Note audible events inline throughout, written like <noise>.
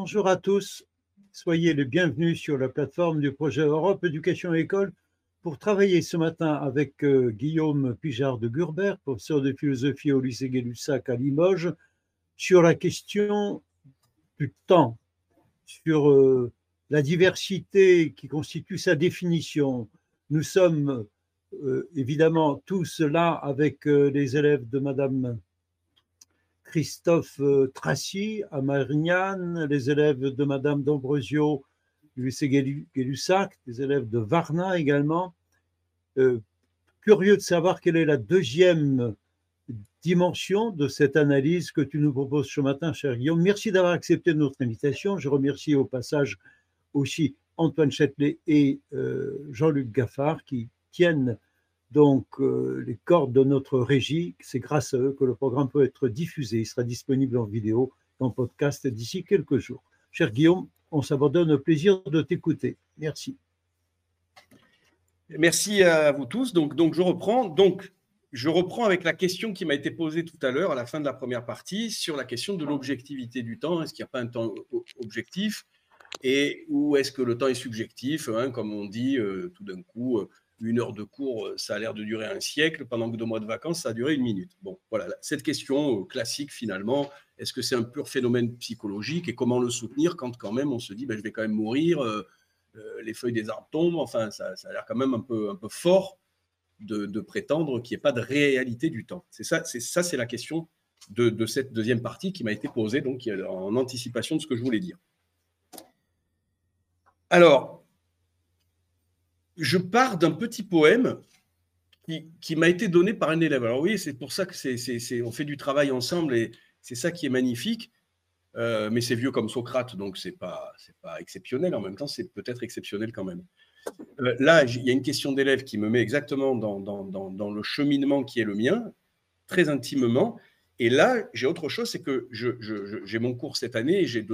Bonjour à tous. Soyez les bienvenus sur la plateforme du projet Europe Éducation École pour travailler ce matin avec euh, Guillaume Pijard de Gurbert, professeur de philosophie au lycée Gay-Lussac à Limoges, sur la question du temps, sur euh, la diversité qui constitue sa définition. Nous sommes euh, évidemment tous là avec les élèves de Madame Christophe Tracy à Marignane, les élèves de Madame d'Ambrosio du lycée Gay-Lussac, élèves de Varna également. Euh, curieux de savoir quelle est la deuxième dimension de cette analyse que tu nous proposes ce matin, cher Guillaume. Merci d'avoir accepté notre invitation. Je remercie au passage aussi Antoine Châtelet et euh, Jean-Luc Gaffard qui tiennent donc euh, les cordes de notre régie. C'est grâce à eux que le programme peut être diffusé. Il sera disponible en vidéo, en podcast d'ici quelques jours. Cher Guillaume, on s'abandonne au plaisir de t'écouter. Merci. Merci à vous tous. Donc, je reprends. Donc, je reprends avec la question qui m'a été posée tout à l'heure à la fin de la première partie sur la question de l'objectivité du temps. Est-ce qu'il n'y a pas un temps objectif? Et ou est-ce que le temps est subjectif hein, Comme on dit euh, tout d'un coup, euh, une heure de cours, euh, ça a l'air de durer un siècle, pendant que deux mois de vacances, ça a duré une minute. Bon, voilà, cette question classique finalement, est-ce que c'est un pur phénomène psychologique et comment le soutenir quand quand même on se dit, ben, je vais quand même mourir euh, les feuilles des arbres tombent. Enfin, ça, a l'air quand même un peu, un peu fort de, prétendre qu'il n'y ait pas de réalité du temps. C'est ça, c'est ça, c'est la question de, cette deuxième partie qui m'a été posée, donc en anticipation de ce que je voulais dire. Alors, je pars d'un petit poème qui, m'a été donné par un élève. Alors oui, c'est pour ça que c'est, on fait du travail ensemble et c'est ça qui est magnifique. Euh, mais c'est vieux comme Socrate, donc c'est pas c'est pas exceptionnel. En même temps, c'est peut-être exceptionnel quand même. Euh, là, il y a une question d'élève qui me met exactement dans, dans, dans, le cheminement qui est le mien, très intimement. Et là, j'ai autre chose, c'est que j'ai mon cours cette année et j'ai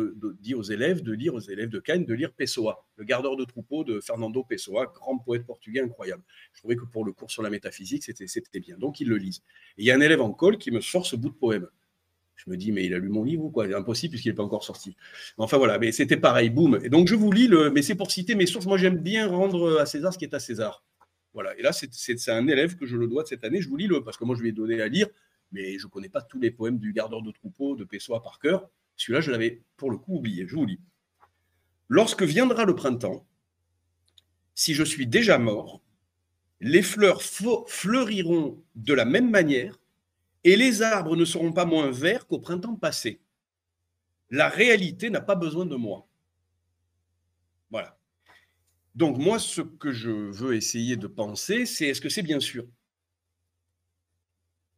dit aux élèves de lire aux élèves de Cannes de lire Pessoa, le gardeur de troupeau de Fernando Pessoa, grand poète portugais incroyable. Je trouvais que pour le cours sur la métaphysique, c'était bien. Donc, ils le lisent. Et il y a un élève en col qui me sort ce bout de poème. Je me dis, mais il a lu mon livre ou quoi? Impossible puisqu'il n'est pas encore sorti. Enfin voilà, mais c'était pareil, boum. Et donc je vous lis, le, mais c'est pour citer mes sources. Moi j'aime bien rendre à César ce qui est à César. Voilà, et là c'est un élève que je le dois de cette année. Je vous lis le, parce que moi je lui ai donné à lire, mais je ne connais pas tous les poèmes du gardeur de troupeau de Pessoa par cœur. Celui-là, je l'avais pour le coup oublié. Je vous lis. Lorsque viendra le printemps, si je suis déjà mort, les fleurs fleuriront de la même manière et les arbres ne seront pas moins verts qu'au printemps passé. La réalité n'a pas besoin de moi. Voilà. Donc moi, ce que je veux essayer de penser, c'est est-ce que c'est bien sûr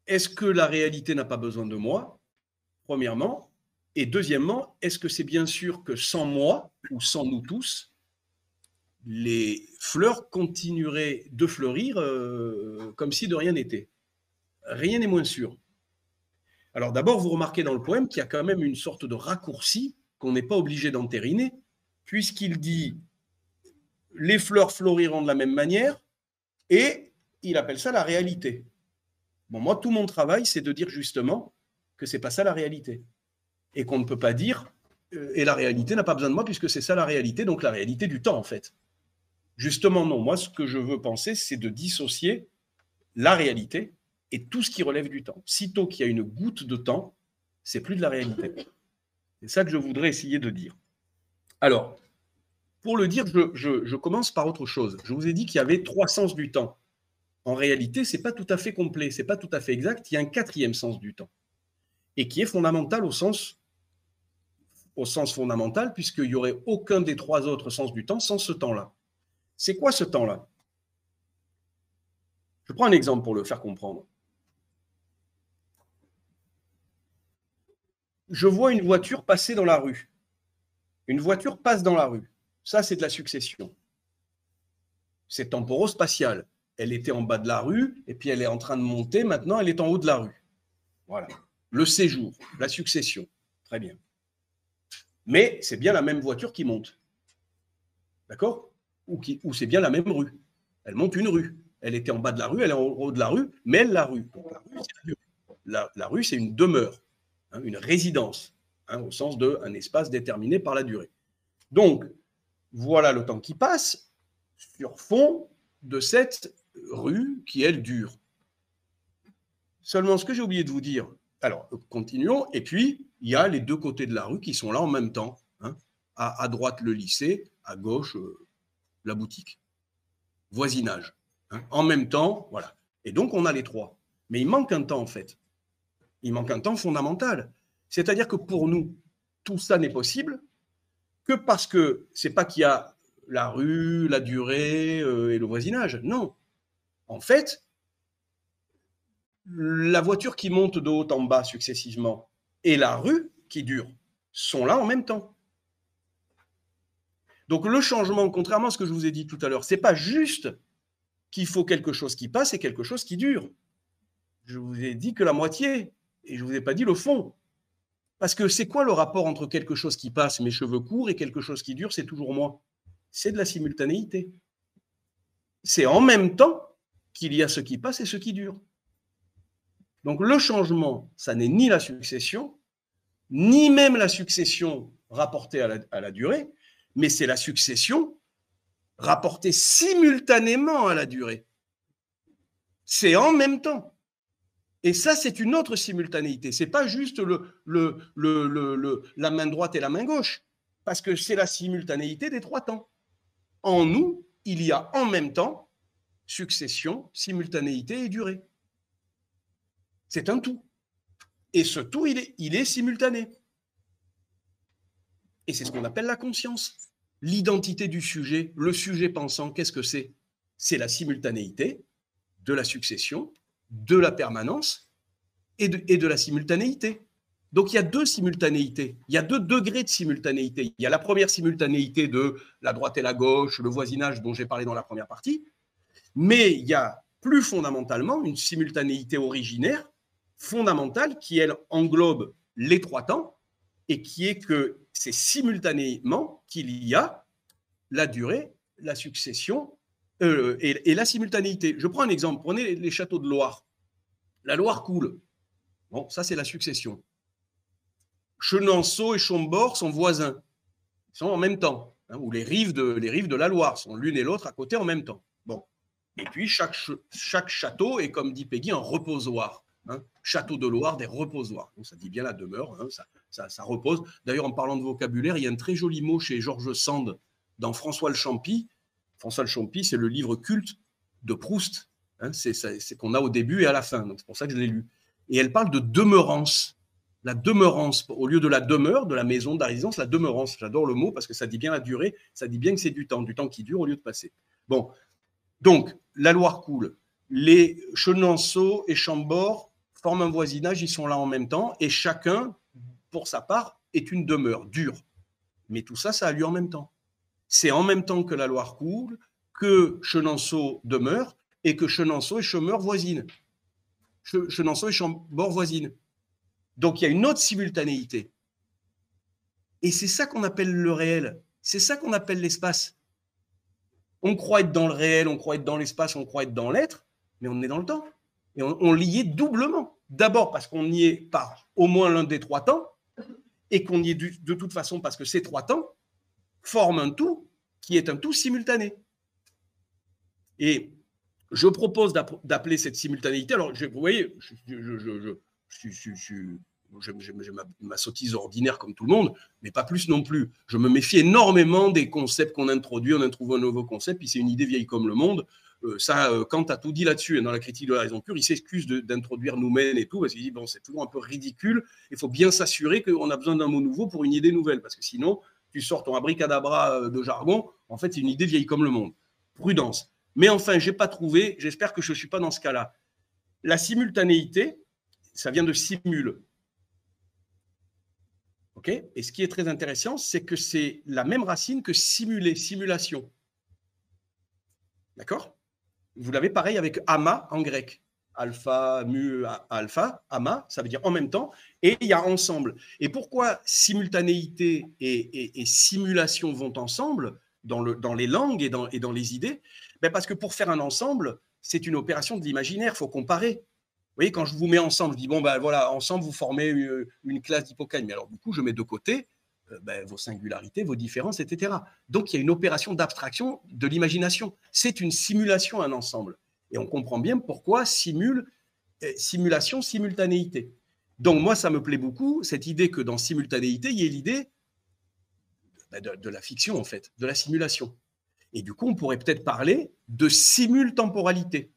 Est-ce que la réalité n'a pas besoin de moi Premièrement. Et deuxièmement, est-ce que c'est bien sûr que sans moi, ou sans nous tous, les fleurs continueraient de fleurir euh, comme si de rien n'était? Rien n'est moins sûr. Alors d'abord, vous remarquez dans le poème qu'il y a quand même une sorte de raccourci qu'on n'est pas obligé d'entériner, puisqu'il dit les fleurs fleuriront de la même manière, et il appelle ça la réalité. Moi, tout mon travail, c'est de dire justement que c'est pas ça la réalité, et qu'on ne peut pas dire euh, et la réalité n'a pas besoin de moi puisque c'est ça la réalité, donc la réalité du temps en fait. Justement, non. Moi, ce que je veux penser, c'est de dissocier la réalité et tout ce qui relève du temps. Sitôt qu'il y a une goutte de temps, c'est plus de la réalité. C'est ça que je voudrais essayer de dire. Alors, pour le dire, je, commence par autre chose. Je vous ai dit qu'il y avait trois sens du temps. En réalité, ce n'est pas tout à fait complet, ce n'est pas tout à fait exact. Il y a un quatrième sens du temps, et qui est fondamental au sens, au sens fondamental, puisqu'il n'y aurait aucun des trois autres sens du temps sans ce temps-là. C'est quoi ce temps-là? Je prends un exemple pour le faire comprendre. je vois une voiture passer dans la rue. Une voiture passe dans la rue. Ça, c'est de la succession. C'est temporo-spatial. Elle était en bas de la rue, et puis elle est en train de monter. Maintenant, elle est en haut de la rue. Voilà. Le séjour, la succession. Très bien. Mais c'est bien la même voiture qui monte. D'accord? Ou, c'est bien la même rue. Elle monte une rue. Elle était en bas de la rue, elle est en haut de la rue, mais elle la rue. la rue, c'est une demeure. Hein, une résidence. hein, au sens d'un espace déterminé par la durée. Donc, voilà le temps qui passe sur fond de cette rue qui, elle, dure. Seulement, ce que j'ai oublié de vous dire, alors, continuons, et puis, il y a les deux côtés de la rue qui sont là en même temps. Hein. À, droite, le lycée, à gauche, euh, la boutique. Voisinage. Hein. En même temps, voilà. Et donc, on a les trois. Mais il manque un temps, en fait. Il manque un temps fondamental. C'est-à-dire que pour nous, tout ça n'est possible que parce que c'est pas qu'il y a la rue, la durée euh, et le voisinage. Non. En fait, la voiture qui monte de haut en bas successivement et la rue qui dure sont là en même temps. Donc le changement, contrairement à ce que je vous ai dit tout à l'heure, c'est pas juste qu'il faut quelque chose qui passe et quelque chose qui dure. Je vous ai dit que la moitié et je vous ai pas dit le fond. Parce que c'est quoi le rapport entre quelque chose qui passe, mes cheveux courts, et quelque chose qui dure, c'est toujours moi C'est de la simultanéité. C'est en même temps qu'il y a ce qui passe et ce qui dure. Donc le changement, ça n'est ni la succession, ni même la succession rapportée à la, durée, mais c'est la succession rapportée simultanément à la durée. C'est en même temps. Et ça, c'est une autre simultanéité. Ce n'est pas juste la main droite et la main gauche, parce que c'est la simultanéité des trois temps. En nous, il y a en même temps succession, simultanéité et durée. C'est un tout. Et ce tout, il est, il est simultané. Et c'est ce qu'on appelle la conscience. L'identité du sujet, le sujet pensant, qu'est-ce que c'est? C'est la simultanéité de la succession, de la permanence et de, et de la simultanéité. Donc il y a deux simultanéités, il y a deux degrés de simultanéité. Il y a la première simultanéité de la droite et la gauche, le voisinage dont j'ai parlé dans la première partie, mais il y a plus fondamentalement une simultanéité originaire fondamentale qui, elle, englobe les trois temps et qui est que c'est simultanément qu'il y a la durée, la succession euh, et, la simultanéité. Je prends un exemple. Prenez les, châteaux de Loire. La Loire coule. Bon, ça, c'est la succession. Chenonceau et Chambord sont voisins. Ils sont en même temps. Hein, ou les rives de la Loire sont l'une et l'autre à côté en même temps. Et puis, chaque, château est, comme dit Peggy, un reposoir. Hein. Château de Loire, des reposoirs. Ça dit bien la demeure, hein, ça, repose. D'ailleurs, en parlant de vocabulaire, il y a un très joli mot chez Georges Sand dans François le Champy. François le Champy, c'est le livre culte de Proust. Hein, c'est qu'on a au début et à la fin. C'est pour ça que je l'ai lu. Et elle parle de demeurance. La demeurance, au lieu de la demeure, de la maison, de la résidence, la demeurance. J'adore le mot parce que ça dit bien la durée, ça dit bien que c'est du temps, du temps qui dure au lieu de passer. Bon, donc, la Loire coule. Les Chenonceau et Chambord forment un voisinage, ils sont là en même temps, et chacun, pour sa part, est une demeure dure. Mais tout ça, ça a lieu en même temps. C'est en même temps que la Loire coule, que Chenonceau demeure, et que Chenonceau et Chemeur voisinent. Chenonceau et Chambord voisinent. Donc il y a une autre simultanéité. Et c'est ça qu'on appelle le réel. C'est ça qu'on appelle l'espace. On croit être dans le réel, on croit être dans l'espace, on croit être dans l'être, mais on est dans le temps. Et on, l'y est doublement. D'abord parce qu'on y est par au moins l'un des trois temps, et qu'on y est de toute façon parce que ces trois temps forment un tout qui est un tout simultané. Et je propose d'appeler cette simultanéité, alors vous voyez, je, j'ai ma, sottise ordinaire comme tout le monde, mais pas plus non plus. Je me méfie énormément des concepts qu'on introduit, on introduit un nouveau concept, puis c'est une idée vieille comme le monde. Euh, ça, euh, Kant a tout dit là-dessus, hein, dans la critique de la raison pure, il s'excuse d'introduire nous-mêmes et tout, parce qu'il dit, bon, c'est toujours un peu ridicule, il faut bien s'assurer qu'on a besoin d'un mot nouveau pour une idée nouvelle, parce que sinon, tu sors ton abricadabra euh, de jargon, en fait, c'est une idée vieille comme le monde. Prudence. Mais enfin, je n'ai pas trouvé, j'espère que je ne suis pas dans ce cas-là. La simultanéité, ça vient de simule. Et ce qui est très intéressant, c'est que c'est la même racine que simuler, simulation. D'accord? Vous l'avez pareil avec ama en grec. Alpha, mu, alpha, ama, ça veut dire en même temps, et il y a ensemble. Et pourquoi simultanéité et, simulation vont ensemble dans, le, dans les langues et dans, et dans les idées? Ben Parce que pour faire un ensemble, c'est une opération de l'imaginaire, il faut comparer. Voyez, quand je vous mets ensemble, je dis, bon, ben voilà, ensemble, vous formez une, classe d'hippocampe. Mais alors, du coup, je mets de côté euh, ben, vos singularités, vos différences, etc. Donc, il y a une opération d'abstraction de l'imagination. C'est une simulation, un ensemble. Et on comprend bien pourquoi simule, euh, simulation, simultanéité. Donc, moi, ça me plaît beaucoup, cette idée que dans simultanéité, il y ait l'idée ben, de, de la fiction, en fait, de la simulation. Et du coup, on pourrait peut-être parler de simultemporalité.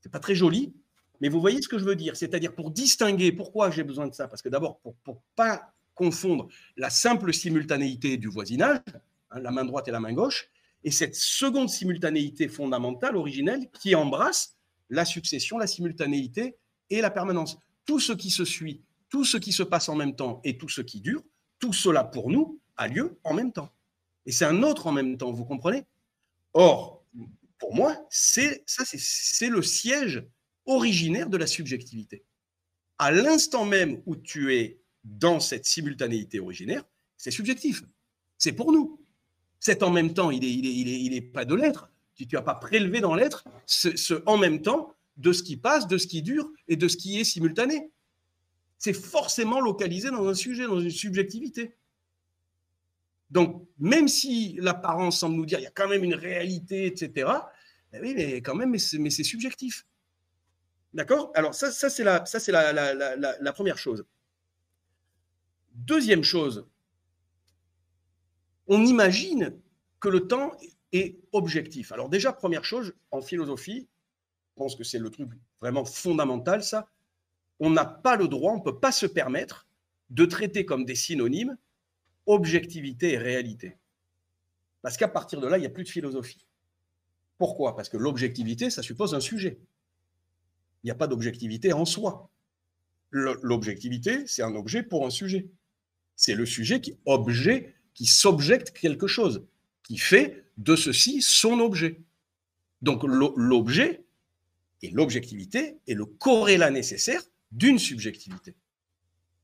C'est pas très joli, mais vous voyez ce que je veux dire. C'est-à-dire pour distinguer, pourquoi j'ai besoin de ça Parce que d'abord, pour ne pas confondre la simple simultanéité du voisinage, hein, la main droite et la main gauche, et cette seconde simultanéité fondamentale, originelle, qui embrasse la succession, la simultanéité et la permanence. Tout ce qui se suit, tout ce qui se passe en même temps et tout ce qui dure, tout cela pour nous a lieu en même temps. Et c'est un autre en même temps, vous comprenez? Or, pour moi, c'est ça, c'est le siège originaire de la subjectivité. À l'instant même où tu es dans cette simultanéité originaire, c'est subjectif. C'est pour nous. Cet en même temps, il n'est il est, il est, il est pas de l'être. Tu n'as pas prélevé dans l'être ce, ce en même temps de ce qui passe, de ce qui dure et de ce qui est simultané. C'est forcément localisé dans un sujet, dans une subjectivité. Donc, même si l'apparence semble nous dire il y a quand même une réalité, etc., ben oui, mais quand même, mais c'est subjectif. D'accord? Alors, ça, ça c'est la, la, première chose. Deuxième chose, on imagine que le temps est objectif. Alors déjà, première chose, en philosophie, je pense que c'est le truc vraiment fondamental, ça, on n'a pas le droit, on ne peut pas se permettre de traiter comme des synonymes objectivité et réalité. Parce qu'à partir de là, il n'y a plus de philosophie. Pourquoi? Parce que l'objectivité, ça suppose un sujet. Il n'y a pas d'objectivité en soi. L'objectivité, c'est un objet pour un sujet. C'est le sujet qui objet, qui s'objecte quelque chose, qui fait de ceci son objet. Donc l'objet et l'objectivité est le corrélat nécessaire d'une subjectivité.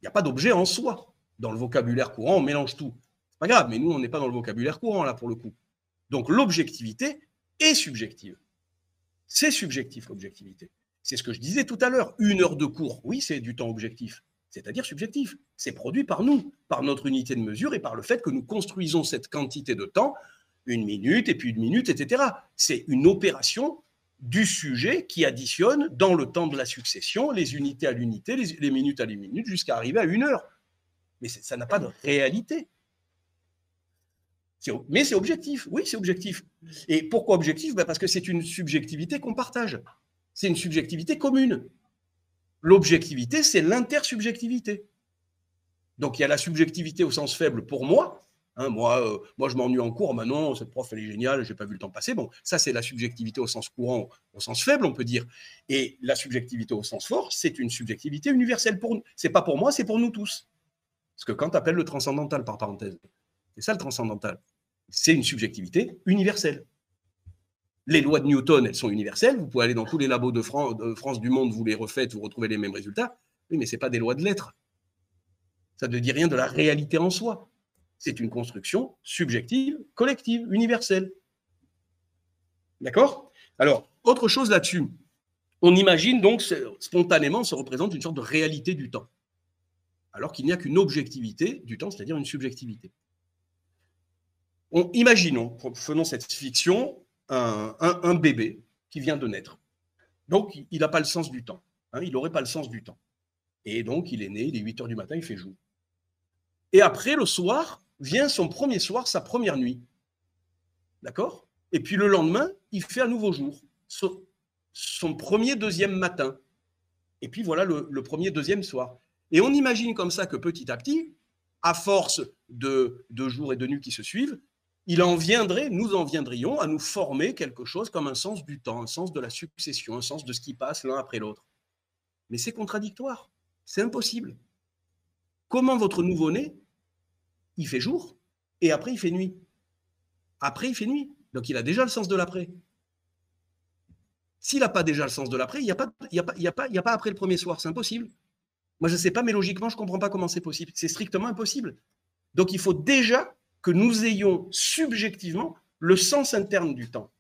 Il n'y a pas d'objet en soi dans le vocabulaire courant, on mélange tout. C'est pas grave, mais nous, on n'est pas dans le vocabulaire courant, là, pour le coup. Donc, l'objectivité est subjective. C'est subjectif, l'objectivité. C'est ce que je disais tout à l'heure. Une heure de cours, oui, c'est du temps objectif, c'est-à-dire subjectif. C'est produit par nous, par notre unité de mesure et par le fait que nous construisons cette quantité de temps, une minute et puis une minute, etc. C'est une opération du sujet qui additionne dans le temps de la succession les unités à l'unité, les, minutes à les minutes, jusqu'à arriver à une heure mais ça n'a pas de réalité. Mais c'est objectif, oui, c'est objectif. Et pourquoi objectif? Ben, Parce que c'est une subjectivité qu'on partage. C'est une subjectivité commune. L'objectivité, c'est l'intersubjectivité. Donc il y a la subjectivité au sens faible pour moi. Hein, moi, euh, moi, je m'ennuie en cours. Maintenant, cette prof, elle est géniale, j'ai pas vu le temps passer. Bon, ça, c'est la subjectivité au sens courant, au sens faible, on peut dire. Et la subjectivité au sens fort, c'est une subjectivité universelle pour nous. C'est pas pour moi, c'est pour nous tous. Ce que Kant appelle le transcendantal, par parenthèse. C'est ça le transcendantal. C'est une subjectivité universelle. Les lois de Newton, elles sont universelles. Vous pouvez aller dans tous les labos de, France du monde, vous les refaites, vous retrouvez les mêmes résultats. Oui, mais ce n'est pas des lois de l'être. Ça ne dit rien de la réalité en soi. C'est une construction subjective, collective, universelle. D'accord? Alors, autre chose là-dessus. On imagine donc spontanément se représente une sorte de réalité du temps alors qu'il n'y a qu'une objectivité du temps, c'est-à-dire une subjectivité. On, imaginons, faisons cette fiction, un, bébé qui vient de naître. Donc, il n'a pas le sens du temps. Hein, il n'aurait pas le sens du temps. Et donc, il est né, il est 8 heures du matin, il fait jour. Et après, le soir, vient son premier soir, sa première nuit. D'accord? Et puis le lendemain, il fait un nouveau jour, son, premier, deuxième matin. Et puis voilà le premier, deuxième soir. Et on imagine comme ça que petit à petit, à force de, jours et de nuits qui se suivent, il en viendrait, nous en viendrions à nous former quelque chose comme un sens du temps, un sens de la succession, un sens de ce qui passe l'un après l'autre. Mais c'est contradictoire, c'est impossible. Comment votre nouveau-né, il fait jour et après il fait nuit? Après il fait nuit, donc il a déjà le sens de l'après. S'il n'a pas déjà le sens de l'après, il n'y a, pas, après le premier soir, c'est impossible. Moi, je ne sais pas, mais logiquement, je ne comprends pas comment c'est possible. C'est strictement impossible. Donc, il faut déjà que nous ayons subjectivement le sens interne du temps.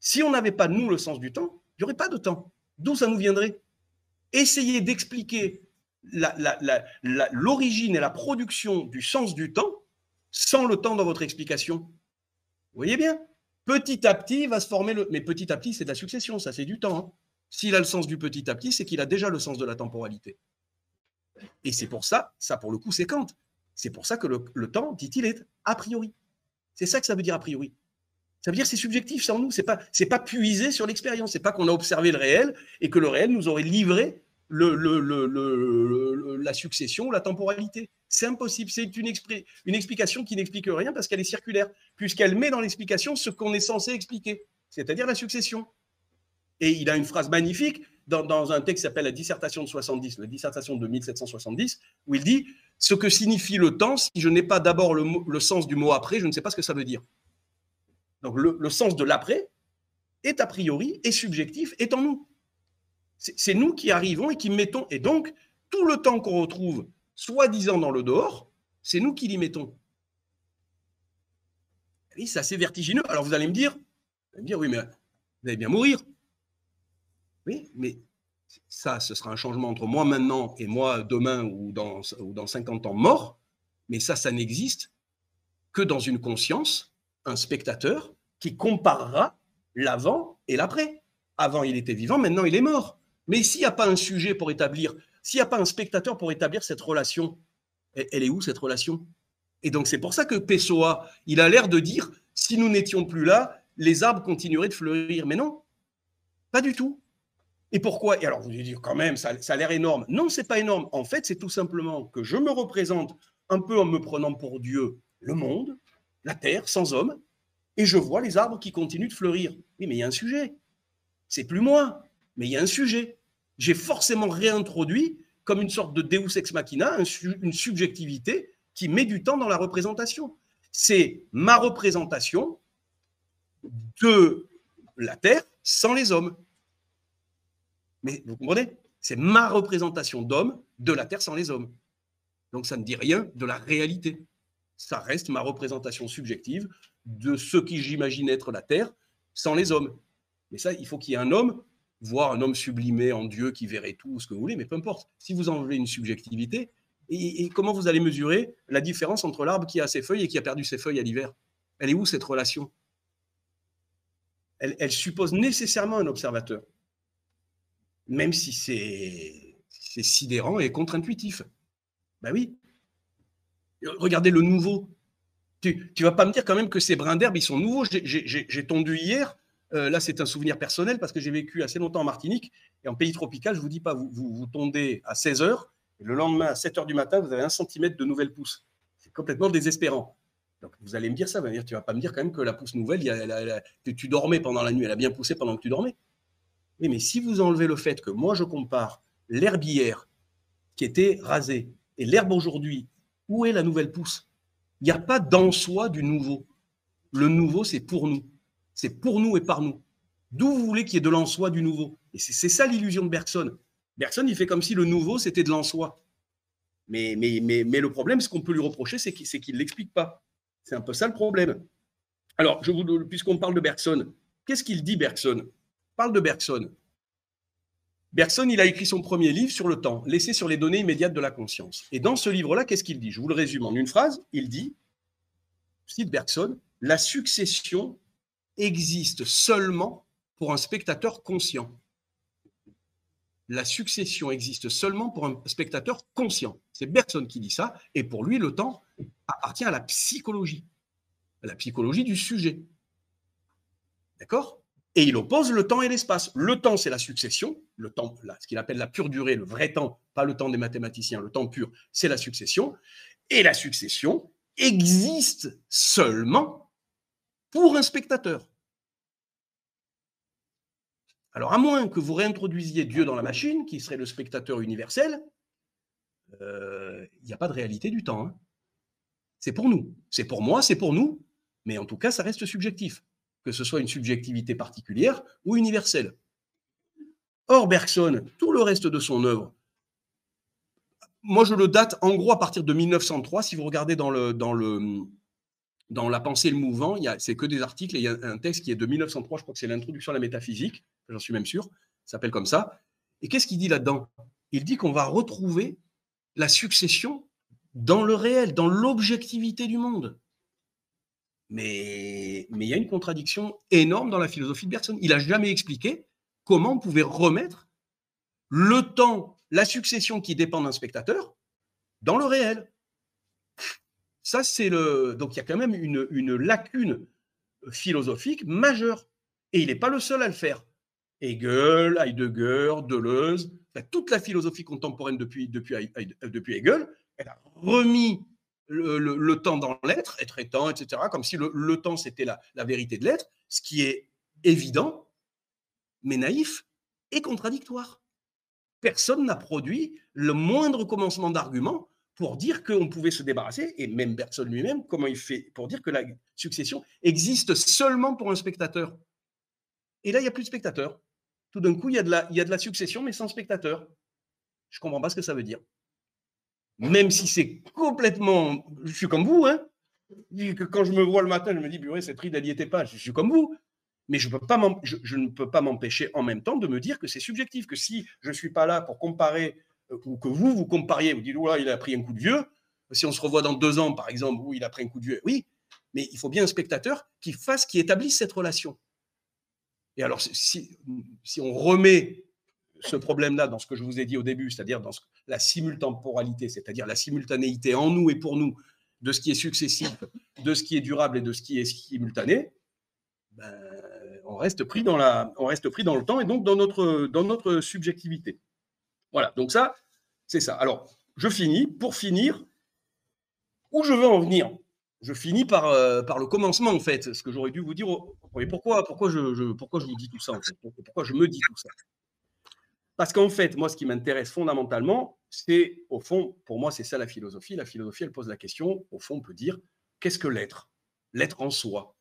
Si on n'avait pas, nous, le sens du temps, il n'y aurait pas de temps. D'où ça nous viendrait? Essayer d'expliquer l'origine et la production du sens du temps sans le temps dans votre explication. Vous voyez bien? Petit à petit va se former le. Mais petit à petit, c'est de la succession, ça c'est du temps. Hein. S'il a le sens du petit à petit, c'est qu'il a déjà le sens de la temporalité. Et c'est pour ça, ça pour le coup, c'est Kant. C'est pour ça que le, temps, dit-il, est a priori. C'est ça que ça veut dire a priori. Ça veut dire c'est subjectif sans nous. C'est pas c'est pas puisé sur l'expérience. C'est pas qu'on a observé le réel et que le réel nous aurait livré le, la succession, la temporalité. C'est impossible. C'est une, une explication qui n'explique rien parce qu'elle est circulaire, puisqu'elle met dans l'explication ce qu'on est censé expliquer, c'est-à-dire la succession. Et il a une phrase magnifique dans, un texte qui s'appelle La dissertation de 70, la dissertation de 1770, où il dit Ce que signifie le temps, si je n'ai pas d'abord le, sens du mot après, je ne sais pas ce que ça veut dire. Donc le, le sens de l'après est a priori, est subjectif, est en nous. C'est nous qui arrivons et qui mettons. Et donc, tout le temps qu'on retrouve, soi-disant dans le dehors, c'est nous qui l'y mettons. Oui, c'est assez vertigineux. Alors vous allez me dire, vous allez me dire, oui, mais vous allez bien mourir. Oui, mais ça, ce sera un changement entre moi maintenant et moi demain ou dans, ou dans 50 ans mort. Mais ça, ça n'existe que dans une conscience, un spectateur qui comparera l'avant et l'après. Avant, il était vivant, maintenant, il est mort. Mais s'il n'y a pas un sujet pour établir, s'il n'y a pas un spectateur pour établir cette relation, elle est où cette relation? Et donc c'est pour ça que Pessoa, il a l'air de dire, si nous n'étions plus là, les arbres continueraient de fleurir. Mais non, pas du tout. Et pourquoi? Et alors vous allez dire quand même, ça, a l'air énorme. Non, c'est pas énorme. En fait, c'est tout simplement que je me représente un peu en me prenant pour Dieu le monde, la terre, sans homme, et je vois les arbres qui continuent de fleurir. Oui, mais il y a un sujet. C'est plus moi, mais il y a un sujet. J'ai forcément réintroduit comme une sorte de Deus ex machina, une subjectivité qui met du temps dans la représentation. C'est ma représentation de la Terre sans les hommes. Mais vous comprenez C'est ma représentation d'homme de la Terre sans les hommes. Donc ça ne dit rien de la réalité. Ça reste ma représentation subjective de ce qui j'imagine être la Terre sans les hommes. Mais ça, il faut qu'il y ait un homme voir un homme sublimé en Dieu qui verrait tout, ce que vous voulez, mais peu importe. Si vous enlevez une subjectivité, et, comment vous allez mesurer la différence entre l'arbre qui a ses feuilles et qui a perdu ses feuilles à l'hiver? Elle est où cette relation? Elle, suppose nécessairement un observateur, même si c'est sidérant et contre-intuitif. Ben oui. Regardez le nouveau. Tu ne vas pas me dire quand même que ces brins d'herbe, ils sont nouveaux. J'ai tondu hier, euh, là, c'est un souvenir personnel parce que j'ai vécu assez longtemps en Martinique et en pays tropical, je ne vous dis pas, vous, vous, tondez à 16 heures et le lendemain à 7 heures du matin, vous avez un centimètre de nouvelle pousse. C'est complètement désespérant. Donc vous allez me dire ça, tu ne vas pas me dire quand même que la pousse nouvelle, tu dormais pendant la nuit, elle a bien poussé pendant que tu dormais. Oui, mais si vous enlevez le fait que moi je compare l'herbe hier qui était rasée et l'herbe aujourd'hui, où est la nouvelle pousse? Il n'y a pas d'en soi du nouveau. Le nouveau, c'est pour nous. C'est pour nous et par nous. D'où vous voulez qu'il y ait de l'en-soi du nouveau? Et c'est ça l'illusion de Bergson. Bergson, il fait comme si le nouveau, c'était de mais, mais, mais, le problème, ce qu'on peut lui reprocher, c'est qu'il ne l'explique pas. C'est un peu ça le problème. Alors, puisqu'on parle de Bergson, qu'est-ce qu'il dit Bergson? Parle de Bergson. Bergson, il a écrit son premier livre sur le temps, laissé sur les données immédiates de la conscience. Et dans ce livre-là, qu'est-ce qu'il dit? Je vous le résume en une phrase. Il dit, cite Bergson, la succession existe seulement pour un spectateur conscient. La succession existe seulement pour un spectateur conscient. C'est Bergson qui dit ça, et pour lui, le temps appartient à la psychologie, à la psychologie du sujet. D'accord? Et il oppose le temps et l'espace. Le temps, c'est la succession, le temps, ce qu'il appelle la pure durée, le vrai temps, pas le temps des mathématiciens, le temps pur, c'est la succession. Et la succession existe seulement pour un spectateur. Alors, à moins que vous réintroduisiez Dieu dans la machine, qui serait le spectateur universel, euh, il n'y a pas de réalité du temps. Hein. C'est pour nous. C'est pour moi, c'est pour nous, mais en tout cas, ça reste subjectif, que ce soit une subjectivité particulière ou universelle. Or, Bergson, tout le reste de son œuvre, moi je le date en gros à partir de 1903, si vous regardez dans le, dans le, dans La pensée le mouvant, c'est que des articles, et il y a un texte qui est de 1903, je crois que c'est l'introduction à la métaphysique, j'en suis même sûr, s'appelle comme ça. Et qu'est-ce qu'il dit là-dedans? Il dit qu'on va retrouver la succession dans le réel, dans l'objectivité du monde. Mais, il y a une contradiction énorme dans la philosophie de Bergson. Il n'a jamais expliqué comment on pouvait remettre le temps, la succession qui dépend d'un spectateur, dans le réel. Ça, c'est le. Donc, il y a quand même une, une lacune philosophique majeure. Et il n'est pas le seul à le faire. Hegel, Heidegger, Deleuze, toute la philosophie contemporaine depuis, depuis, depuis Hegel, elle a remis le, temps dans l'être, être étant, etc., comme si le, temps c'était la, vérité de l'être, ce qui est évident, mais naïf et contradictoire. Personne n'a produit le moindre commencement d'argument pour dire qu'on pouvait se débarrasser, et même Bergson lui-même, comment il fait pour dire que la succession existe seulement pour un spectateur. Et là, il n'y a plus de spectateurs. Tout d'un coup, il y, a de la, il y a de la succession, mais sans spectateurs. Je ne comprends pas ce que ça veut dire. Même si c'est complètement. Je suis comme vous, hein. Quand je me vois le matin, je me dis, purée, cette ride, elle n'y était pas. Je suis comme vous. Mais je, ne peux pas m'empêcher en même temps de me dire que c'est subjectif, que si je ne suis pas là pour comparer, euh, ou que vous, vous compariez, vous dites, là, il a pris un coup de vieux. Si on se revoit dans deux ans, par exemple, où il a pris un coup de vieux, oui, mais il faut bien un spectateur qui fasse, qui établisse cette relation. Et alors, si, si on remet ce problème-là dans ce que je vous ai dit au début, c'est-à-dire dans la simultemporalité, c'est-à-dire la simultanéité en nous et pour nous de ce qui est successif, de ce qui est durable et de ce qui est simultané, ben, on, reste pris dans le temps et donc dans notre, subjectivité. Voilà, donc ça, c'est ça. Alors, je finis. Pour finir, où je veux en venir? Je finis par, euh, par le commencement, en fait, ce que j'aurais dû vous dire. pourquoi, pourquoi, je, pourquoi je vous dis tout ça, Pourquoi je me dis tout ça? Parce qu'en fait, moi, ce qui m'intéresse fondamentalement, c'est, au fond, pour moi, c'est ça la philosophie. La philosophie, elle pose la question, au fond, on peut dire, qu'est-ce que l'être? L'être en soi.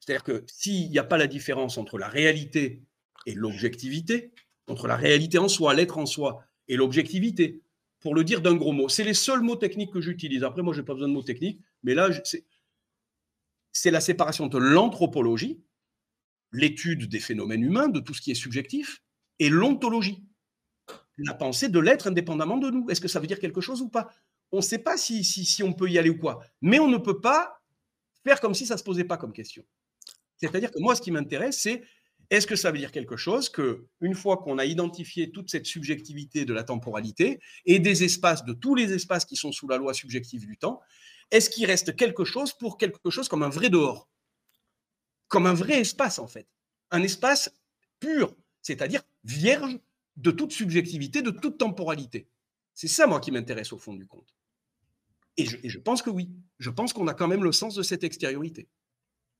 C'est-à-dire que s'il n'y a pas la différence entre la réalité et l'objectivité, entre la réalité en soi, l'être en soi et l'objectivité, pour le dire d'un gros mot. C'est les seuls mots techniques que j'utilise. Après, moi, je n'ai pas besoin de mots techniques, mais là, c'est la séparation entre l'anthropologie, l'étude des phénomènes humains, de tout ce qui est subjectif, et l'ontologie, la pensée de l'être indépendamment de nous. Est-ce que ça veut dire quelque chose ou pas? On ne sait pas si, si, on peut y aller ou quoi, mais on ne peut pas faire comme si ça ne se posait pas comme question. C'est-à-dire que moi, ce qui m'intéresse, c'est est-ce que ça veut dire quelque chose que, une fois qu'on a identifié toute cette subjectivité de la temporalité et des espaces, de tous les espaces qui sont sous la loi subjective du temps, est-ce qu'il reste quelque chose pour quelque chose comme un vrai dehors? Comme un vrai espace, en fait. Un espace pur, c'est-à-dire vierge de toute subjectivité, de toute temporalité. C'est ça, moi, qui m'intéresse au fond du compte. Et je, pense que oui. Je pense qu'on a quand même le sens de cette extériorité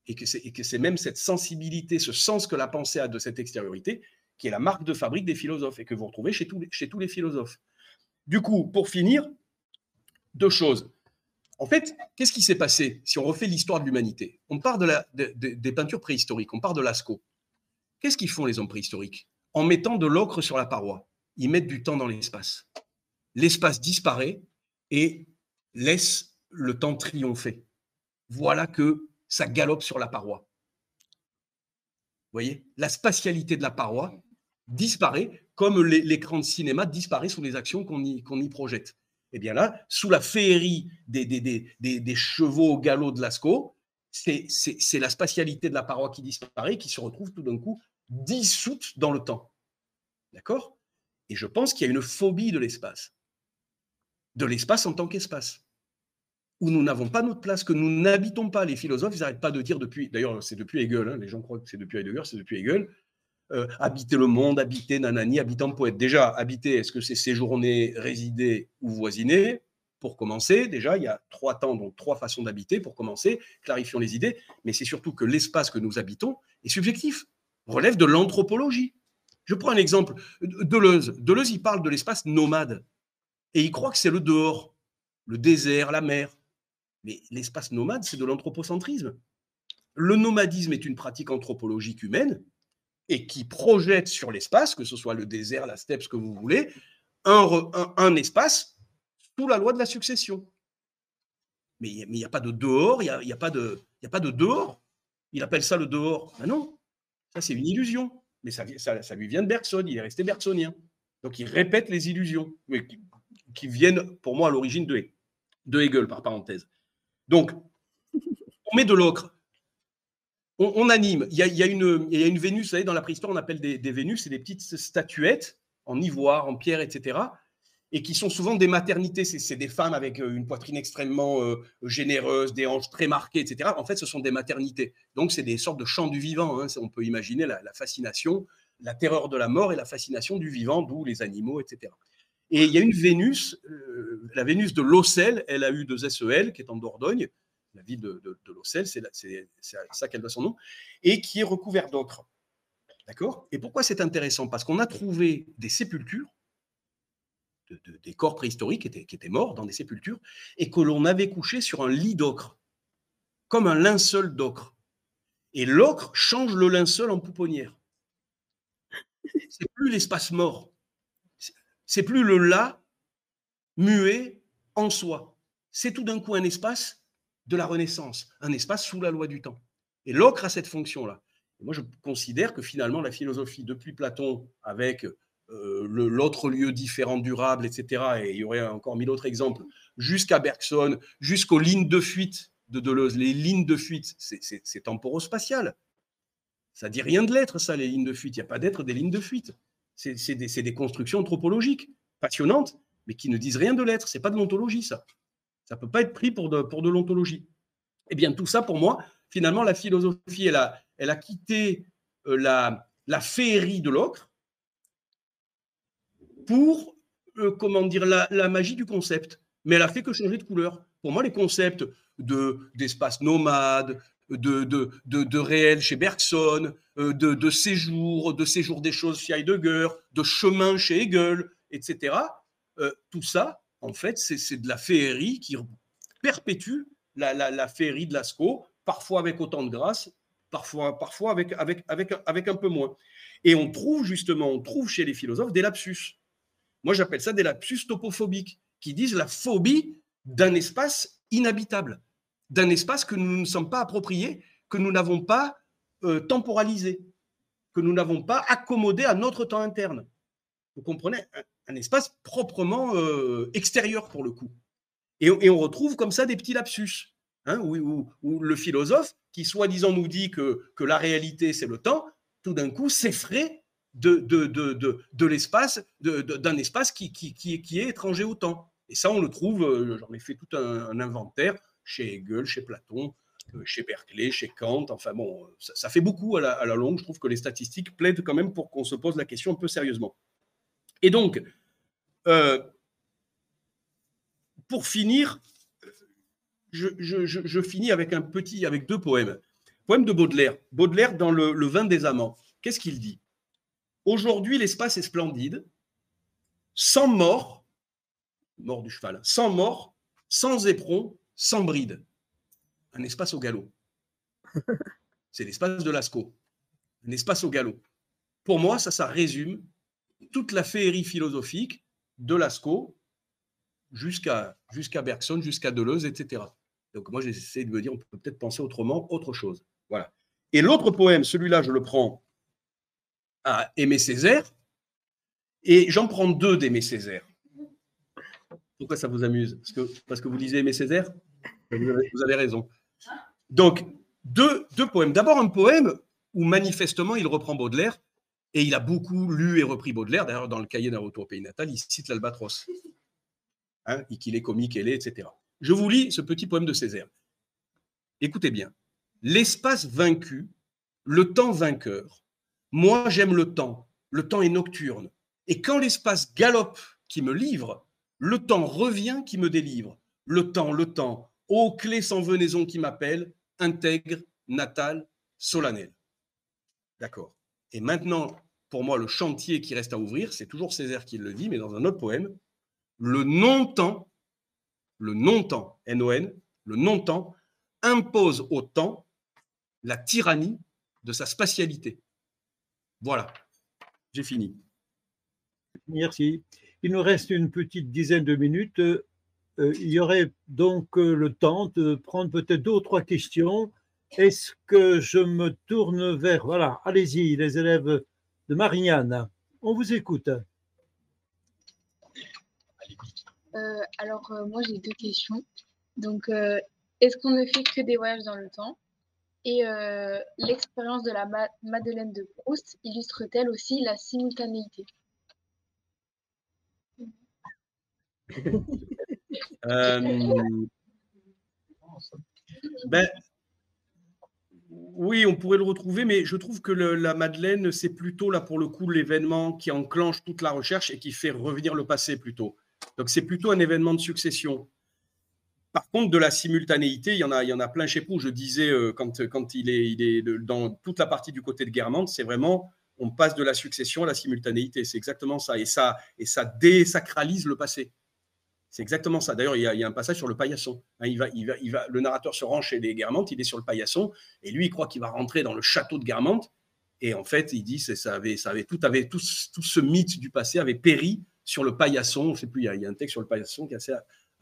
et que c'est même cette sensibilité, ce sens que la pensée a de cette extériorité, qui est la marque de fabrique des philosophes et que vous retrouvez chez tous les, philosophes. Du coup, pour finir, deux choses. En fait, qu'est-ce qui s'est passé si on refait l'histoire de l'humanité? On part des peintures préhistoriques, on part de Lascaux. Qu'est-ce qu'ils font les hommes préhistoriques? En mettant de l'ocre sur la paroi, ils mettent du temps dans l'espace. L'espace disparaît et laisse le temps triompher. Voilà que ça galope sur la paroi. Vous voyez La spatialité de la paroi disparaît comme l'écran de cinéma disparaît sous les actions qu'on y, projette. Et eh bien là, sous la féerie des, des chevaux au galop de Lascaux, c'est la spatialité de la paroi qui disparaît, qui se retrouve tout d'un coup dissoute dans le temps. D'accord? Et je pense qu'il y a une phobie de l'espace. De l'espace en tant qu'espace où nous n'avons pas notre place, que nous n'habitons pas. Les philosophes, ils n'arrêtent pas de dire depuis, d'ailleurs c'est depuis Hegel, hein, les gens croient que c'est depuis Heidegger, c'est depuis Hegel, euh, habiter le monde, habiter nanani, habitant poète. Déjà, habiter, est-ce que c'est séjourner, résider ou voisiner? Pour commencer, déjà, il y a trois temps, donc trois façons d'habiter. Pour commencer, clarifions les idées, mais c'est surtout que l'espace que nous habitons est subjectif, relève de l'anthropologie. Je prends un exemple, Deleuze. Deleuze, il parle de l'espace nomade, et il croit que c'est le dehors, le désert, la mer. Mais l'espace nomade, c'est de l'anthropocentrisme. Le nomadisme est une pratique anthropologique humaine et qui projette sur l'espace, que ce soit le désert, la steppe, ce que vous voulez, un, espace sous la loi de la succession. Mais il n'y a, pas de dehors, il n'y a, pas de, a pas de dehors. Il appelle ça le dehors. Ah non, ça c'est une illusion. Mais ça, lui vient de Bergson, il est resté bergsonien. Donc il répète les illusions qui, viennent pour moi à l'origine de, Hegel, par parenthèse. Donc, on met de l'ocre. On, anime. Il y, a, une, il y, a, Vénus, vous savez, dans la préhistoire, on appelle des, des Vénus, c'est des petites statuettes en ivoire, en pierre, etc et qui sont souvent des maternités. C'est des femmes avec euh, une poitrine extrêmement euh, généreuse, des hanches très marquées, etc. En fait, ce sont des maternités. Donc, c'est des sortes de chants du vivant. Hein. On peut imaginer la, fascination, la terreur de la mort et la fascination du vivant, d'où les animaux, etc. Et il y a une Vénus, euh, la Vénus de Locel, elle a eu deux SEL, qui est en Dordogne, la ville de, de, Locel, c'est ça qu'elle doit son nom, et qui est recouverte d'ocre. D'accord? Et pourquoi c'est intéressant? Parce qu'on a trouvé des sépultures des corps préhistoriques qui étaient, morts dans des sépultures et que l'on avait couché sur un lit d'ocre, comme un linceul d'ocre. Et l'ocre change le linceul en pouponnière. C'est plus l'espace mort. C'est plus le là muet en soi. C'est tout d'un coup un espace de la Renaissance, un espace sous la loi du temps. Et l'ocre a cette fonction-là. Moi, je considère que finalement, la philosophie, depuis Platon, avec euh, l'autre lieu différent durable, etc. Et il y aurait encore mille autres exemples, jusqu'à Bergson, jusqu'aux lignes de fuite de Deleuze. Les lignes de fuite, c'est temporo-spatial. Ça dit rien de l'être, ça, les lignes de fuite. Il n'y a pas d'être des lignes de fuite. C'est des, des, constructions anthropologiques passionnantes, mais qui ne disent rien de l'être. C'est pas de l'ontologie, ça. Ça peut pas être pris pour de, pour de l'ontologie. Eh bien, tout ça, pour moi, finalement, la philosophie, elle a, elle a quitté euh, la, la féerie de l'ocre pour, euh, comment dire, la, magie du concept. Mais elle a fait que changer de couleur. Pour moi, les concepts de, d'espace nomade, de, de, de, réel chez Bergson, euh, de, de séjour, de séjour des choses chez Heidegger, de chemin chez Hegel, etc. Euh, tout ça, en fait, c'est, de la féerie qui perpétue la, la, la féerie de Lascaux, parfois avec autant de grâce, parfois, parfois avec, avec, avec, avec un peu moins. Et on trouve justement, on trouve chez les philosophes des lapsus. Moi, j'appelle ça des lapsus topophobiques, qui disent la phobie d'un espace inhabitable, d'un espace que nous ne sommes pas appropriés, que nous n'avons pas euh, temporalisé, que nous n'avons pas accommodé à notre temps interne. Vous comprenez? Un, espace proprement euh, extérieur pour le coup. Et, on retrouve comme ça des petits lapsus, hein, où, le philosophe, qui soi-disant nous dit que, que la réalité c'est le temps, tout d'un coup s'effraie de, l'espace, d'un espace qui, qui, qui, est étranger au temps. Et ça, on le trouve, euh, j'en ai fait tout un, inventaire chez Hegel, chez Platon, euh, chez Berkeley, chez Kant. Enfin bon, ça, fait beaucoup à la, longue. Je trouve que les statistiques plaident quand même pour qu'on se pose la question un peu sérieusement. Et donc, euh, pour finir, je, finis avec un petit, avec deux poèmes. Poème de Baudelaire. Baudelaire dans le Vin des amants. Qu'est-ce qu'il dit? Aujourd'hui, l'espace est splendide, sans mort, mort du cheval, sans mort, sans éperon, sans bride. Un espace au galop. <laughs> C'est l'espace de Lascaux. Un espace au galop. Pour moi, ça, ça résume toute la féerie philosophique de Lascaux jusqu'à jusqu'à Bergson, jusqu'à Deleuze, etc. Donc moi, j'essaie de me dire, on peut peut-être penser autrement, autre chose. Voilà. Et l'autre poème, celui-là, je le prends à Aimé Césaire, et j'en prends deux d'Aimé Césaire. Pourquoi ça vous amuse? Parce que, vous lisez Aimé Césaire? Vous avez, raison. Donc, deux, poèmes. D'abord, un poème où manifestement il reprend Baudelaire, et il a beaucoup lu et repris Baudelaire. D'ailleurs, dans le cahier d'un retour au pays natal, il cite l'Albatros. Hein, qu'il est comique, elle est, etc. Je vous lis ce petit poème de Césaire. Écoutez bien. L'espace vaincu, le temps vainqueur, moi, j'aime le temps. Le temps est nocturne. Et quand l'espace galope qui me livre, le temps revient qui me délivre. Le temps, le temps, ô clé sans venaison qui m'appelle, intègre, natal, solennel. D'accord. Et maintenant, pour moi, le chantier qui reste à ouvrir, c'est toujours Césaire qui le dit, mais dans un autre poème, le non-temps, le non-temps, N-O-N, le non-temps, impose au temps la tyrannie de sa spatialité. Voilà, j'ai fini. Merci. Il nous reste une petite dizaine de minutes. Euh, il y aurait donc euh, le temps de prendre peut-être deux ou trois questions. Est-ce que je me tourne vers... Voilà, allez-y, les élèves de Marianne. On vous écoute. alors, moi, j'ai deux questions. Donc, est-ce qu'on ne fait que des voyages dans le temps? Et l'expérience de la Madeleine de Proust illustre-t-elle aussi la simultanéité? <laughs> Ben, oui, on pourrait le retrouver, mais je trouve que la Madeleine, c'est plutôt là pour le coup l'événement qui enclenche toute la recherche et qui fait revenir le passé plutôt. Donc c'est plutôt un événement de succession. Par contre, de la simultanéité, il y en a, il y en a plein chez Proust. Je disais euh, quand, il est, il dans toute la partie du côté de Guermantes, c'est vraiment on passe de la succession à la simultanéité. C'est exactement ça. Et ça, et ça désacralise le passé. C'est exactement ça. D'ailleurs, il, y a un passage sur le paillasson. Hein, il va, il va, il va, le narrateur se rend chez les Guermantes, il est sur le paillasson, et lui, il croit qu'il va rentrer dans le château de Guermantes. Et en fait, il dit ça avait, ça avait tout, avait tout, tout, ce mythe du passé avait péri sur le paillasson. Je sais plus, il y, a, un texte sur le paillasson qui est assez,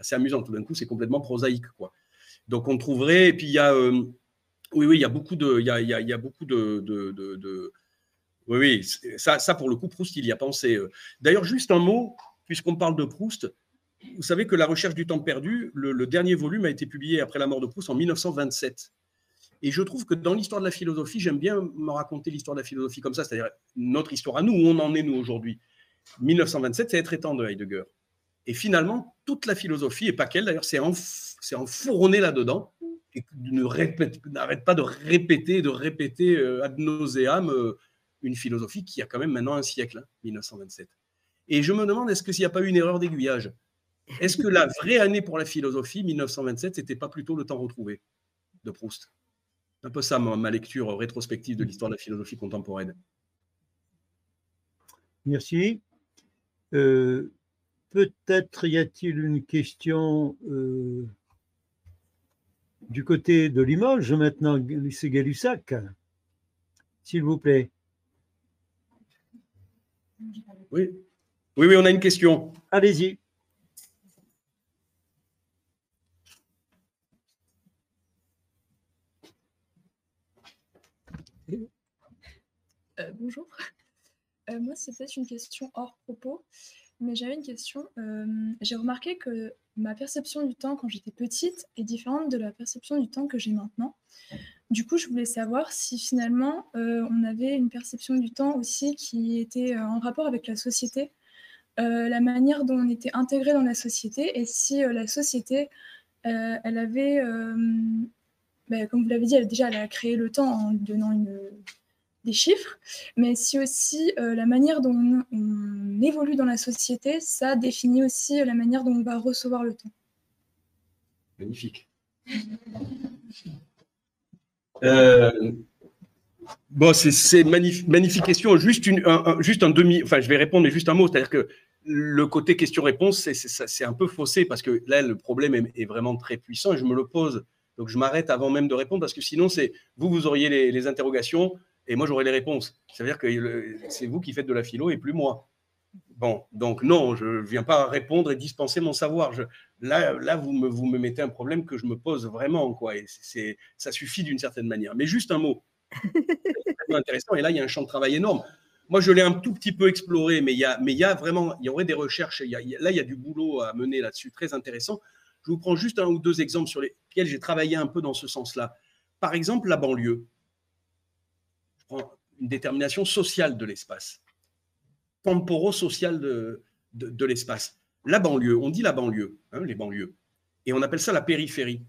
assez amusant. Tout d'un coup, c'est complètement prosaïque. Quoi. Donc, on trouverait. Et puis, il y a. Euh, oui, oui, il y a beaucoup de. Il y a, beaucoup de oui, oui, ça, ça, pour le coup, Proust, il y a pensé. Euh. D'ailleurs, juste un mot, puisqu'on parle de Proust, vous savez que La recherche du temps perdu, le, dernier volume a été publié après la mort de Proust en 1927. Et je trouve que dans l'histoire de la philosophie, j'aime bien me raconter l'histoire de la philosophie comme ça, c'est-à-dire notre histoire à nous, où on en est nous aujourd'hui. 1927, c'est être étant de Heidegger. Et finalement, toute la philosophie, et pas qu'elle d'ailleurs, c'est enfourronné là-dedans, et n'arrête pas de répéter, de répéter euh, ad nauseam euh, une philosophie qui a quand même maintenant un siècle, 1927. Hein, et je me demande, est-ce qu'il n'y a pas eu une erreur d'aiguillage? Est-ce que la vraie année pour la philosophie, 1927, n'était pas plutôt le temps retrouvé de Proust? Un peu ça, ma, lecture rétrospective de l'histoire de la philosophie contemporaine. Merci. Euh, peut-être y a-t-il une question euh, du côté de Limoges maintenant, lycée Gay-Lussac, s'il vous plaît. Oui. oui, oui, on a une question. Allez-y. Euh, bonjour. Euh, moi, c'est peut-être une question hors propos, mais j'avais une question. Euh, j'ai remarqué que ma perception du temps quand j'étais petite est différente de la perception du temps que j'ai maintenant. Du coup, je voulais savoir si finalement on avait une perception du temps aussi qui était en rapport avec la société, la manière dont on était intégré dans la société et si la société, elle avait, ben, comme vous l'avez dit, déjà, elle a créé le temps en donnant une des chiffres, mais si aussi euh, la manière dont on, évolue dans la société, ça définit aussi la manière dont on va recevoir le temps. Magnifique. <laughs> Euh, bon, c'est magnifique, magnifique question. Juste, une, un, juste un demi, enfin, je vais répondre, mais juste un mot. C'est-à-dire que le côté question-réponse, c'est un peu faussé parce que là, le problème est, est, vraiment très puissant et je me le pose. Donc, je m'arrête avant même de répondre parce que sinon, c'est vous, vous auriez les, les interrogations et moi j'aurai les réponses. Ça veut dire que c'est vous qui faites de la philo et plus moi. Bon, donc non, je ne viens pas répondre et dispenser mon savoir. Là, là vous, me, vous me mettez un problème que je me pose vraiment, quoi. Et c'est, ça suffit d'une certaine manière. Mais juste un mot. c'est intéressant. Et là, il y a un champ de travail énorme. Moi, je l'ai un tout petit peu exploré, mais il y a, mais il y a vraiment, il y aurait des recherches. Là, il y a du boulot à mener là-dessus, très intéressant. Je vous prends juste un ou deux exemples sur lesquels j'ai travaillé un peu dans ce sens-là. Par exemple, la banlieue une détermination sociale de l'espace, temporo-sociale de, l'espace. La banlieue, on dit la banlieue, hein, les banlieues, et on appelle ça la périphérie.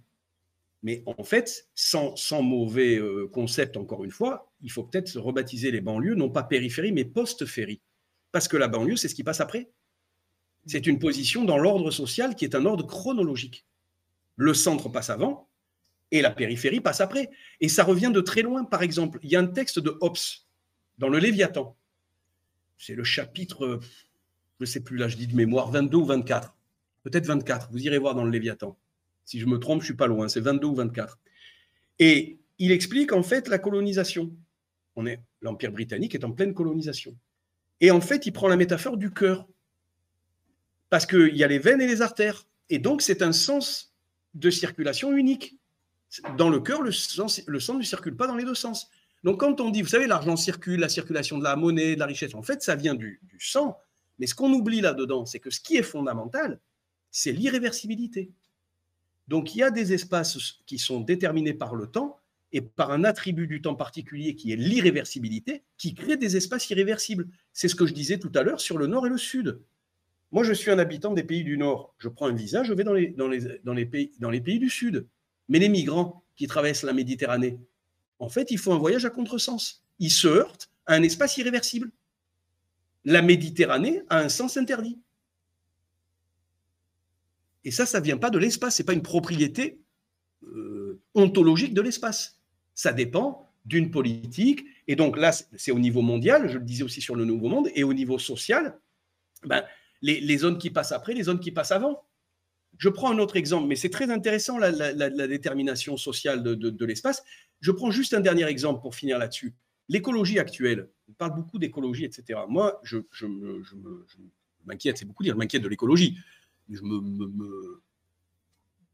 Mais en fait, sans, sans mauvais euh, concept, encore une fois, il faut peut-être rebaptiser les banlieues, non pas périphérie, mais post-férie. Parce que la banlieue, c'est ce qui passe après. C'est une position dans l'ordre social qui est un ordre chronologique. Le centre passe avant, et la périphérie passe après. Et ça revient de très loin. Par exemple, il y a un texte de Hobbes dans le Léviathan. C'est le chapitre, je ne sais plus là, je dis de mémoire, 22 ou 24. Peut-être 24. Vous irez voir dans le Léviathan. Si je me trompe, je suis pas loin. C'est 22 ou 24. Et il explique en fait la colonisation. On est l'Empire britannique est en pleine colonisation. Et en fait, il prend la métaphore du cœur. Parce qu'il y a les veines et les artères. Et donc, c'est un sens de circulation unique dans le cœur, le sang, ne circule pas dans les deux sens. Donc quand on dit, vous savez, l'argent circule, la circulation de la monnaie, de la richesse, en fait, ça vient du, sang. Mais ce qu'on oublie là-dedans, c'est que ce qui est fondamental, c'est l'irréversibilité. Donc il y a des espaces qui sont déterminés par le temps et par un attribut du temps particulier qui est l'irréversibilité, qui crée des espaces irréversibles. C'est ce que je disais tout à l'heure sur le nord et le sud. Moi, je suis un habitant des pays du nord. Je prends un visa, je vais dans les pays du sud. Mais les migrants qui traversent la Méditerranée, en fait, ils font un voyage à contresens. Ils se heurtent à un espace irréversible. La Méditerranée a un sens interdit. Et ça, ça ne vient pas de l'espace, ce n'est pas une propriété euh, ontologique de l'espace. Ça dépend d'une politique. Et donc là, c'est au niveau mondial, je le disais aussi sur le Nouveau Monde, et au niveau social, ben, les, zones qui passent après, les zones qui passent avant. Je prends un autre exemple, mais c'est très intéressant la, détermination sociale de, l'espace. Je prends juste un dernier exemple pour finir là-dessus. L'écologie actuelle, on parle beaucoup d'écologie, etc. Moi, je, m'inquiète, c'est beaucoup dire, je m'inquiète de l'écologie je me,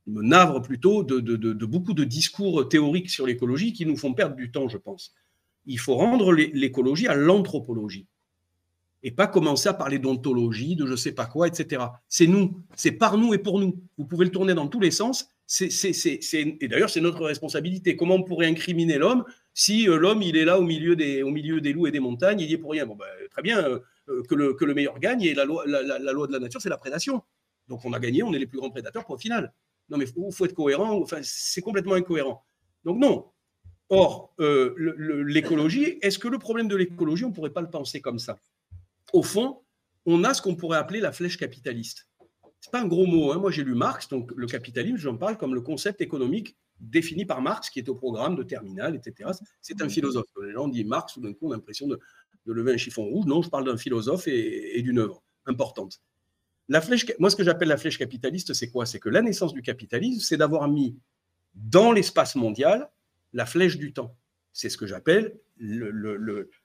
me, navre plutôt de, beaucoup de discours théoriques sur l'écologie qui nous font perdre du temps, je pense. Il faut rendre l'écologie à l'anthropologie et pas commencer à parler d'ontologie, de je sais pas quoi, etc. C'est nous, c'est par nous et pour nous. Vous pouvez le tourner dans tous les sens. et d'ailleurs, c'est notre responsabilité. Comment on pourrait incriminer l'homme si euh, l'homme il est là au milieu, des, au loups et des montagnes, il y est pour rien Bon, ben, très bien, euh, que, le, que, le, meilleur gagne et la loi, de la nature, c'est la prédation. Donc on a gagné, on est les plus grands prédateurs pour le final. Non, mais il faut, être cohérent, enfin, c'est complètement incohérent. Donc non. Or, euh, l'écologie, est-ce que le problème de l'écologie, on ne pourrait pas le penser comme ça? Au fond, on a ce qu'on pourrait appeler la flèche capitaliste. Ce n'est pas un gros mot. Hein. Moi, j'ai lu Marx, donc le capitalisme, j'en parle comme le concept économique défini par Marx, qui est au programme de Terminal, etc. C'est un philosophe. Les gens disent Marx, tout d'un coup, on a l'impression de, lever un chiffon rouge. Non, je parle d'un philosophe et d'une œuvre importante. La flèche, moi, ce que j'appelle la flèche capitaliste, c'est quoi? C'est que la naissance du capitalisme, c'est d'avoir mis dans l'espace mondial la flèche du temps. C'est ce que j'appelle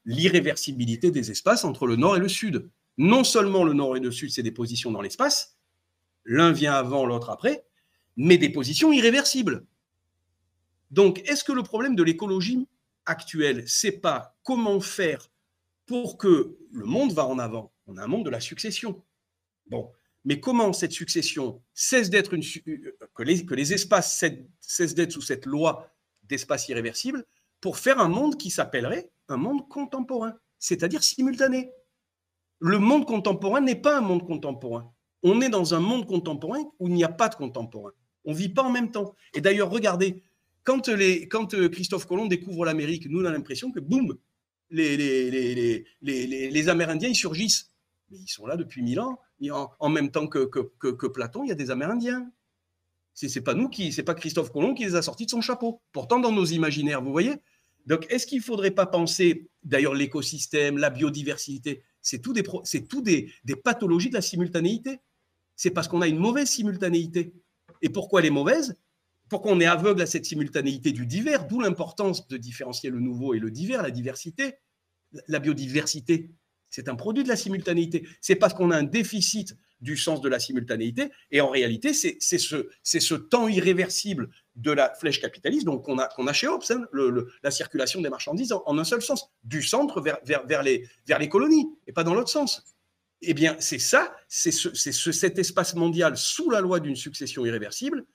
l'irréversibilité des espaces entre le nord et le sud. Non seulement le nord et le sud, c'est des positions dans l'espace, l'un vient avant, l'autre après, mais des positions irréversibles. Donc, est-ce que le problème de l'écologie actuelle, c'est pas comment faire pour que le monde va en avant? On a un monde de la succession. Bon, mais comment cette succession cesse d'être une euh, que les, que les espaces cessent d'être sous cette loi d'espace irréversible pour faire un monde qui s'appellerait un monde contemporain, c'est-à-dire simultané. Le monde contemporain n'est pas un monde contemporain. On est dans un monde contemporain où il n'y a pas de contemporain. On ne vit pas en même temps. Et d'ailleurs, regardez, quand, les, quand euh, Christophe Colomb découvre l'Amérique, nous, on a l'impression que, boum, les, les, les, les, Amérindiens, ils surgissent. Mais ils sont là depuis mille ans en, même temps que, que, Platon, il y a des Amérindiens. Ce n'est pas nous qui, c'est pas Christophe Colomb qui les a sortis de son chapeau. Pourtant, dans nos imaginaires, vous voyez. Donc, est-ce qu'il ne faudrait pas penser, d'ailleurs, l'écosystème, la biodiversité, c'est tout, des, pathologies de la simultanéité. C'est parce qu'on a une mauvaise simultanéité. Et pourquoi elle est mauvaise? Pourquoi on est aveugle à cette simultanéité du divers D'où l'importance de différencier le nouveau et le divers, la diversité, la biodiversité c'est un produit de la simultanéité. C'est parce qu'on a un déficit du sens de la simultanéité. Et en réalité, c'est ce, ce, temps irréversible de la flèche capitaliste donc qu'on a, qu'on a chez Hobbes, hein, la circulation des marchandises en, un seul sens, du centre vers, vers, vers, les, vers les colonies, et pas dans l'autre sens. Eh bien, c'est ça, c'est ce, cet espace mondial sous la loi d'une succession irréversible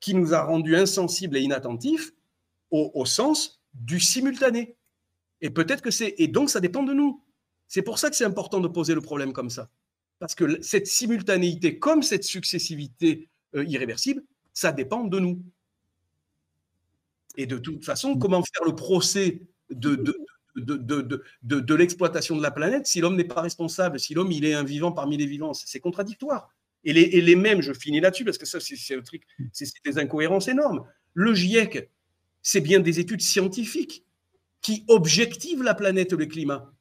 qui nous a rendus insensibles et inattentifs au, au sens du simultané. Et peut-être que c'est. Et donc, ça dépend de nous. C'est pour ça que c'est important de poser le problème comme ça. Parce que cette simultanéité, comme cette successivité euh, irréversible, ça dépend de nous. Et de toute façon, comment faire le procès de, de, l'exploitation de la planète si l'homme n'est pas responsable, si l'homme il est un vivant parmi les vivants? C'est contradictoire. Et les, et les, mêmes, je finis là-dessus parce que ça, c'est truc, c'est des incohérences énormes. Le GIEC, c'est bien des études scientifiques qui objectivent la planète, le climat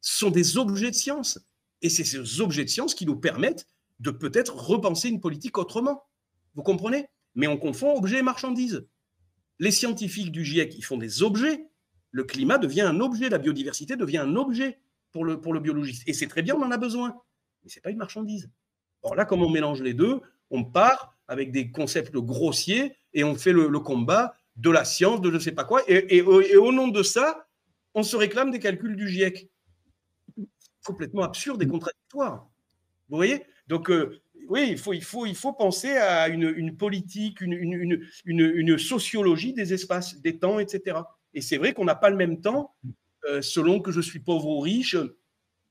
sont des objets de science. Et c'est ces objets de science qui nous permettent de peut-être repenser une politique autrement. Vous comprenez? Mais on confond objet et marchandise. Les scientifiques du GIEC, ils font des objets. Le climat devient un objet, la biodiversité devient un objet pour le, pour le biologiste. Et c'est très bien, on en a besoin. Mais ce n'est pas une marchandise. Or là, comme on mélange les deux, on part avec des concepts grossiers et on fait le, combat de la science, de je ne sais pas quoi. Et, et, au nom de ça, on se réclame des calculs du GIEC complètement absurde et contradictoire. Vous voyez? Donc, euh, oui, il faut, il faut, il faut penser à une, politique, une, une, une, sociologie des espaces, des temps, etc. Et c'est vrai qu'on n'a pas le même temps, euh, selon que je suis pauvre ou riche.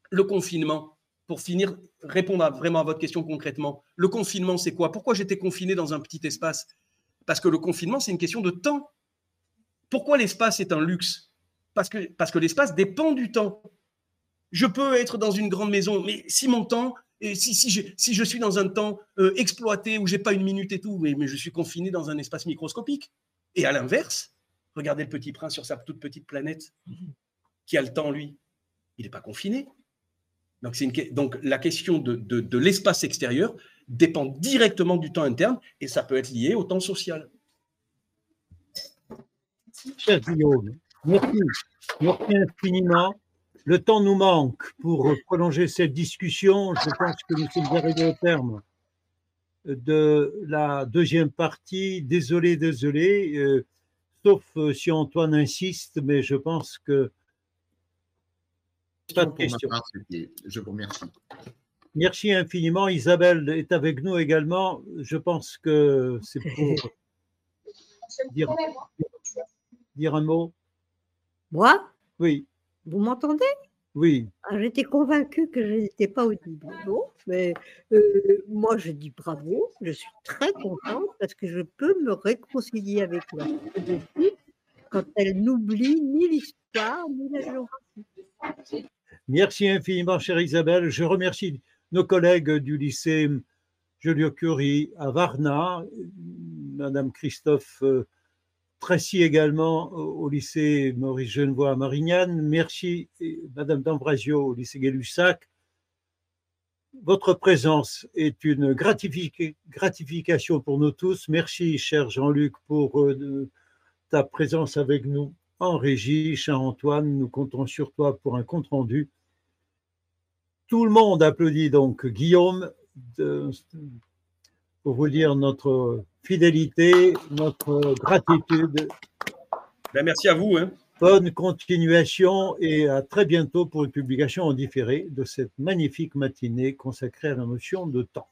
Le confinement, pour finir, répondre vraiment à votre question concrètement. Le confinement, c'est quoi? Pourquoi j'étais confiné dans un petit espace? Parce que le confinement, c'est une question de temps. Pourquoi l'espace est un luxe? Parce que, parce que l'espace dépend du temps. Je peux être dans une grande maison, mais si mon temps, si, je, suis dans un temps euh, exploité où j'ai pas une minute et tout, mais, je suis confiné dans un espace microscopique. Et à l'inverse, regardez le petit prince sur sa toute petite planète qui a le temps, lui. Il n'est pas confiné. Donc, la question de, l'espace extérieur dépend directement du temps interne et ça peut être lié au temps social. Guillaume, merci. Merci infiniment. Le temps nous manque pour prolonger cette discussion. Je pense que nous sommes arrivés au terme de la deuxième partie. Désolé, désolé, euh, sauf euh, si Antoine insiste, mais je pense que pas de questions. Je vous remercie. Merci infiniment. Isabelle est avec nous également. Je pense que c'est pour <laughs> dire, dire un mot. Moi? Oui. Vous m'entendez? Oui. Ah, j'étais convaincue que je n'étais pas audible. Bon, mais euh, moi, je dis bravo. Je suis très contente parce que je peux me réconcilier avec la quand elle n'oublie ni l'histoire ni la géographie. Merci infiniment, chère Isabelle. Je remercie nos collègues du lycée Joliot-Curie à Varna, Madame Christophe euh, Tracy également au lycée Maurice Genevois à Marignane. Merci, Madame D'Ambrasio au lycée Gay-Lussac. Votre présence est une gratification pour nous tous. Merci, cher Jean-Luc, pour euh, ta présence avec nous en régie. Cher Antoine, nous comptons sur toi pour un compte-rendu. Tout le monde applaudit donc Guillaume pour vous dire notre fidélité, notre gratitude. Ben, merci à vous. Hein. Bonne continuation et à très bientôt pour une publication en différé de cette magnifique matinée consacrée à la notion de temps.